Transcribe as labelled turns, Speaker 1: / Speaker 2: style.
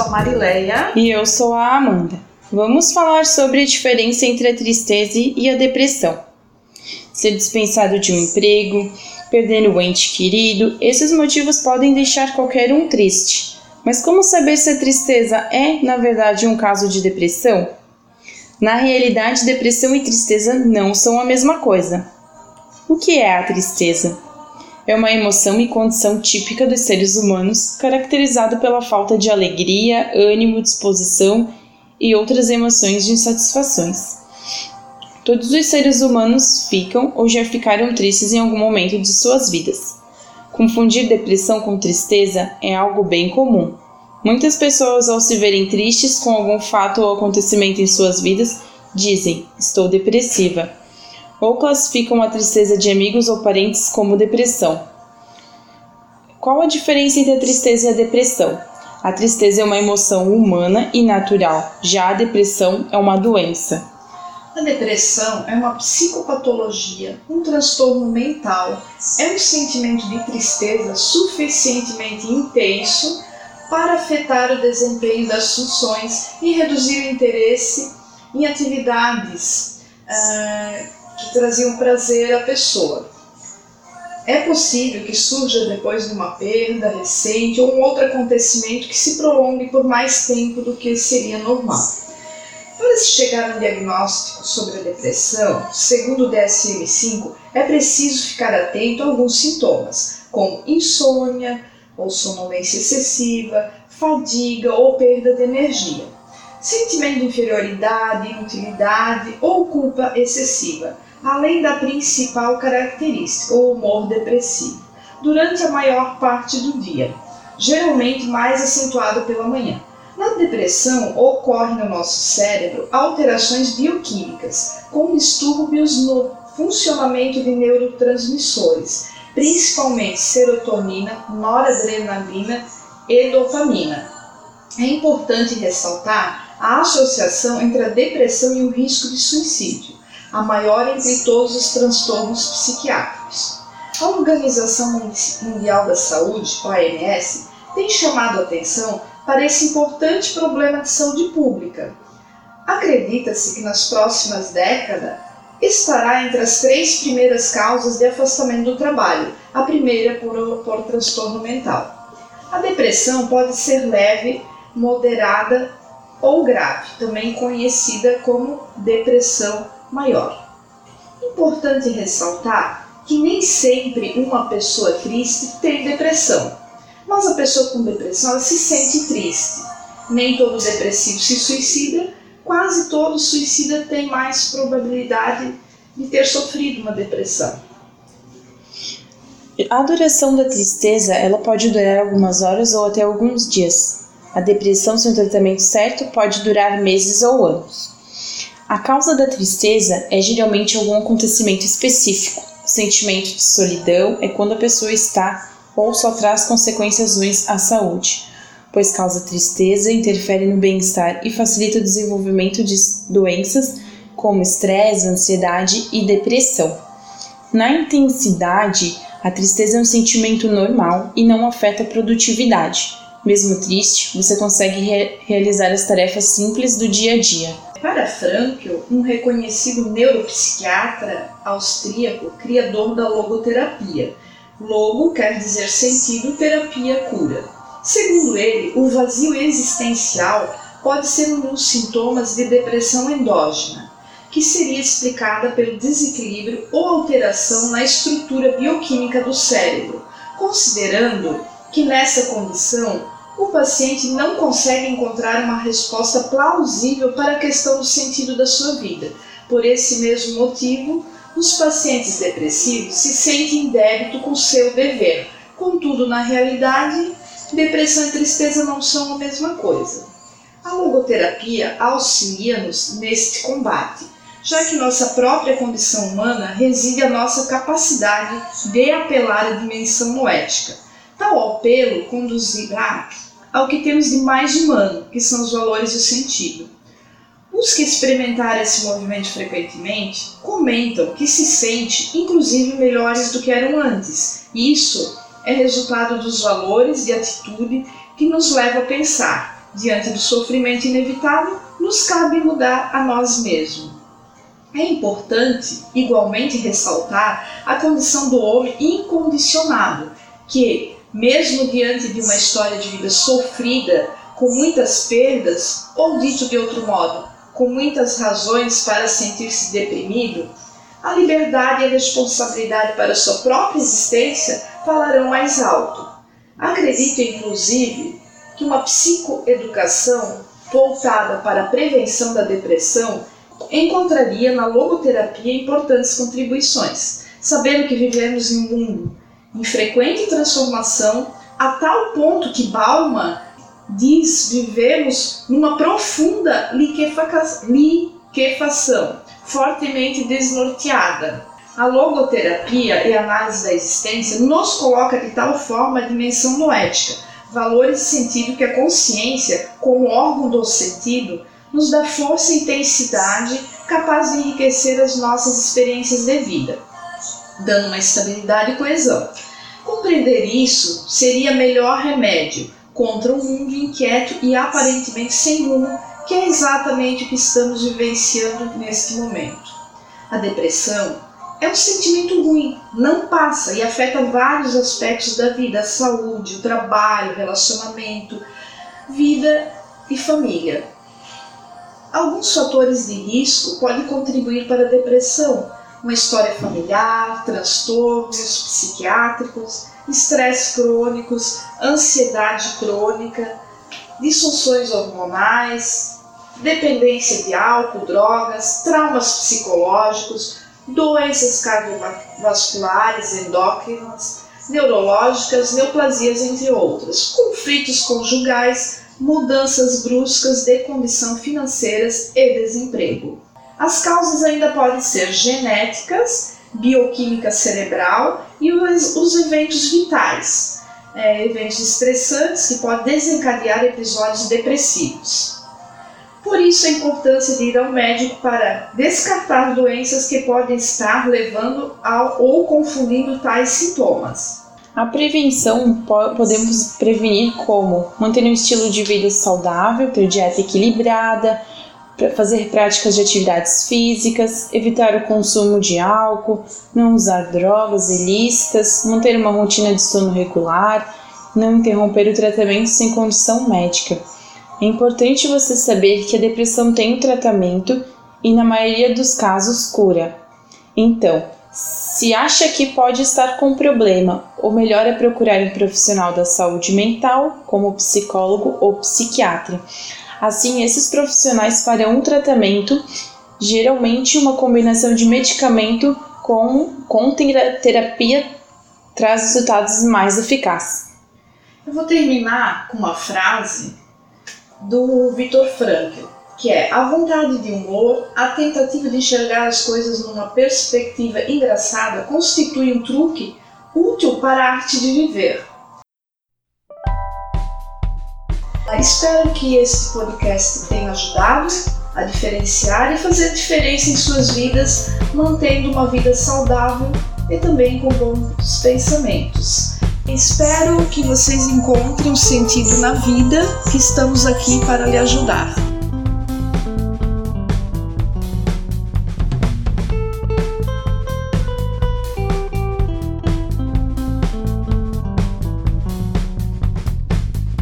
Speaker 1: sou a Marileia.
Speaker 2: E eu sou a Amanda. Vamos falar sobre a diferença entre a tristeza e a depressão. Ser dispensado de um emprego, perder o ente querido, esses motivos podem deixar qualquer um triste. Mas como saber se a tristeza é, na verdade, um caso de depressão? Na realidade, depressão e tristeza não são a mesma coisa. O que é a tristeza? É uma emoção e condição típica dos seres humanos, caracterizada pela falta de alegria, ânimo, disposição e outras emoções de insatisfações. Todos os seres humanos ficam ou já ficaram tristes em algum momento de suas vidas. Confundir depressão com tristeza é algo bem comum. Muitas pessoas, ao se verem tristes com algum fato ou acontecimento em suas vidas, dizem: Estou depressiva, ou classificam a tristeza de amigos ou parentes como depressão. Qual a diferença entre a tristeza e a depressão? A tristeza é uma emoção humana e natural, já a depressão é uma doença.
Speaker 1: A depressão é uma psicopatologia, um transtorno mental, é um sentimento de tristeza suficientemente intenso para afetar o desempenho das funções e reduzir o interesse em atividades uh, que traziam prazer à pessoa. É possível que surja depois de uma perda recente ou um outro acontecimento que se prolongue por mais tempo do que seria normal. Para se chegar a um diagnóstico sobre a depressão, segundo o DSM-5, é preciso ficar atento a alguns sintomas, como insônia, ou sonolência excessiva, fadiga ou perda de energia, sentimento de inferioridade, inutilidade ou culpa excessiva, além da principal característica, o humor depressivo, durante a maior parte do dia, geralmente mais acentuado pela manhã. Na depressão ocorrem no nosso cérebro alterações bioquímicas, com distúrbios no funcionamento de neurotransmissores, principalmente serotonina, noradrenalina e dopamina. É importante ressaltar a associação entre a depressão e o risco de suicídio, a maior entre todos os transtornos psiquiátricos. A Organização Mundial da Saúde, OMS, tem chamado a atenção para esse importante problema de saúde pública. Acredita-se que nas próximas décadas estará entre as três primeiras causas de afastamento do trabalho, a primeira por, por transtorno mental. A depressão pode ser leve, moderada ou grave, também conhecida como depressão maior. Importante ressaltar que nem sempre uma pessoa triste tem depressão, mas a pessoa com depressão se sente triste. Nem todo depressivo se suicida, quase todo suicida tem mais probabilidade de ter sofrido uma depressão.
Speaker 2: A duração da tristeza ela pode durar algumas horas ou até alguns dias. A depressão, sem o tratamento certo, pode durar meses ou anos. A causa da tristeza é geralmente algum acontecimento específico. O sentimento de solidão é quando a pessoa está ou só traz consequências ruins à saúde pois causa tristeza, interfere no bem-estar e facilita o desenvolvimento de doenças como estresse, ansiedade e depressão. Na intensidade, a tristeza é um sentimento normal e não afeta a produtividade. Mesmo triste, você consegue re realizar as tarefas simples do dia a dia.
Speaker 1: Para Frankl, um reconhecido neuropsiquiatra austríaco, criador da logoterapia. Logo quer dizer sentido, terapia cura. Segundo ele, o vazio existencial pode ser um dos sintomas de depressão endógena, que seria explicada pelo desequilíbrio ou alteração na estrutura bioquímica do cérebro, considerando que nessa condição o paciente não consegue encontrar uma resposta plausível para a questão do sentido da sua vida. Por esse mesmo motivo, os pacientes depressivos se sentem em débito com seu dever. Contudo, na realidade, depressão e tristeza não são a mesma coisa. A logoterapia auxilia-nos neste combate, já que nossa própria condição humana reside a nossa capacidade de apelar à dimensão noética. Tal apelo conduzirá ao que temos de mais humano, que são os valores do sentido. Os que experimentaram esse movimento frequentemente comentam que se sente, inclusive, melhores do que eram antes. Isso é resultado dos valores e atitude que nos leva a pensar Diante do sofrimento inevitável, nos cabe mudar a nós mesmos. É importante, igualmente, ressaltar a condição do homem incondicionado, que, mesmo diante de uma história de vida sofrida, com muitas perdas, ou dito de outro modo, com muitas razões para sentir-se deprimido, a liberdade e a responsabilidade para sua própria existência falarão mais alto. Acredito, inclusive, que uma psicoeducação voltada para a prevenção da depressão encontraria na logoterapia importantes contribuições, sabendo que vivemos em um mundo em frequente transformação, a tal ponto que Bauman diz vivemos numa profunda liquefação, fortemente desnorteada. A logoterapia e a análise da existência nos coloca de tal forma a dimensão noética, valores e sentido que a consciência, como órgão do sentido, nos dá força e intensidade capaz de enriquecer as nossas experiências de vida, dando uma estabilidade e coesão. Compreender isso seria melhor remédio contra um mundo inquieto e aparentemente sem rumo, que é exatamente o que estamos vivenciando neste momento. A depressão é um sentimento ruim, não passa e afeta vários aspectos da vida: a saúde, o trabalho, o relacionamento, vida e família. Alguns fatores de risco podem contribuir para a depressão, uma história familiar, transtornos psiquiátricos, estresse crônicos, ansiedade crônica, disfunções hormonais, dependência de álcool, drogas, traumas psicológicos, doenças cardiovasculares, endócrinas, neurológicas, neoplasias, entre outras, conflitos conjugais, mudanças bruscas de condição financeiras e desemprego. As causas ainda podem ser genéticas, bioquímica cerebral e os, os eventos vitais, é, eventos estressantes que podem desencadear episódios depressivos. Por isso a importância de ir ao médico para descartar doenças que podem estar levando ao ou confundindo tais sintomas.
Speaker 2: A prevenção podemos prevenir como manter um estilo de vida saudável, ter dieta equilibrada, fazer práticas de atividades físicas, evitar o consumo de álcool, não usar drogas ilícitas, manter uma rotina de sono regular, não interromper o tratamento sem condição médica. É importante você saber que a depressão tem um tratamento e, na maioria dos casos, cura. Então, se acha que pode estar com problema, o melhor é procurar um profissional da saúde mental, como psicólogo ou psiquiatra. Assim, esses profissionais farão um tratamento, geralmente uma combinação de medicamento com, com terapia traz resultados mais eficazes.
Speaker 1: Eu vou terminar com uma frase do Viktor Frankl, que é a vontade de humor, a tentativa de enxergar as coisas numa perspectiva engraçada constitui um truque útil para a arte de viver. Espero que esse podcast tenha ajudado a diferenciar e fazer diferença em suas vidas, mantendo uma vida saudável e também com bons pensamentos. Espero que vocês encontrem um sentido na vida, que estamos aqui para lhe ajudar.